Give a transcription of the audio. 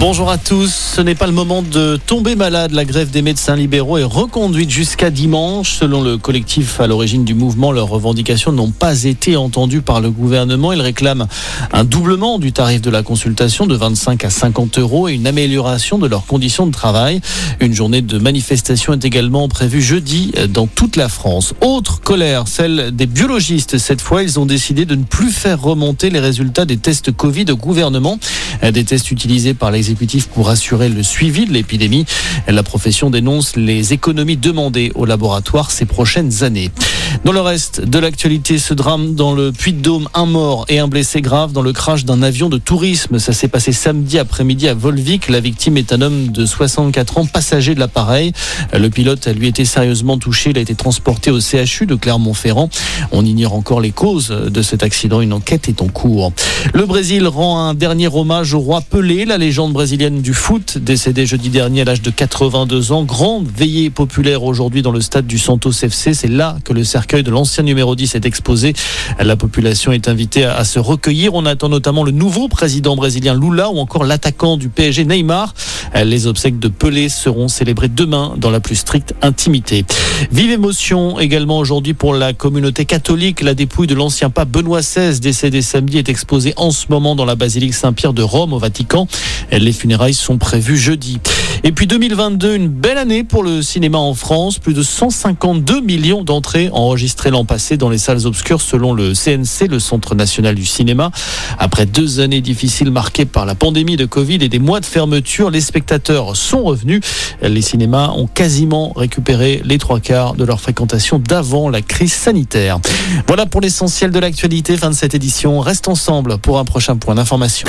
Bonjour à tous. Ce n'est pas le moment de tomber malade. La grève des médecins libéraux est reconduite jusqu'à dimanche. Selon le collectif à l'origine du mouvement, leurs revendications n'ont pas été entendues par le gouvernement. Ils réclament un doublement du tarif de la consultation de 25 à 50 euros et une amélioration de leurs conditions de travail. Une journée de manifestation est également prévue jeudi dans toute la France. Autre colère, celle des biologistes. Cette fois, ils ont décidé de ne plus faire remonter les résultats des tests Covid au gouvernement. Des tests utilisés par les pour assurer le suivi de l'épidémie. La profession dénonce les économies demandées au laboratoire ces prochaines années. Dans le reste de l'actualité, ce drame dans le Puy-de-Dôme, un mort et un blessé grave dans le crash d'un avion de tourisme. Ça s'est passé samedi après-midi à Volvic. La victime est un homme de 64 ans, passager de l'appareil. Le pilote a lui été sérieusement touché. Il a été transporté au CHU de Clermont-Ferrand. On ignore encore les causes de cet accident. Une enquête est en cours. Le Brésil rend un dernier hommage au roi Pelé, la légende brésilienne du foot, décédée jeudi dernier à l'âge de 82 ans. Grande veillée populaire aujourd'hui dans le stade du Santos FC. C'est là que le cercueil de l'ancien numéro 10 est exposé. La population est invitée à se recueillir. On attend notamment le nouveau président brésilien Lula ou encore l'attaquant du PSG Neymar. Les obsèques de Pelé seront célébrées demain dans la plus stricte intimité. Vive émotion également aujourd'hui pour la communauté catholique. La dépouille de l'ancien pape Benoît XVI, décédé samedi, est exposée en ce moment dans la basilique Saint-Pierre de Rome au Vatican. Les funérailles sont prévues jeudi. Et puis 2022, une belle année pour le cinéma en France. Plus de 152 millions d'entrées enregistrées l'an passé dans les salles obscures selon le CNC, le Centre national du cinéma. Après deux années difficiles marquées par la pandémie de Covid et des mois de fermeture, les spectateurs sont revenus. Les cinémas ont quasiment récupéré les trois quarts de leur fréquentation d'avant la crise sanitaire. Voilà pour l'essentiel de l'actualité. Fin de cette édition. Reste ensemble pour un prochain point d'information.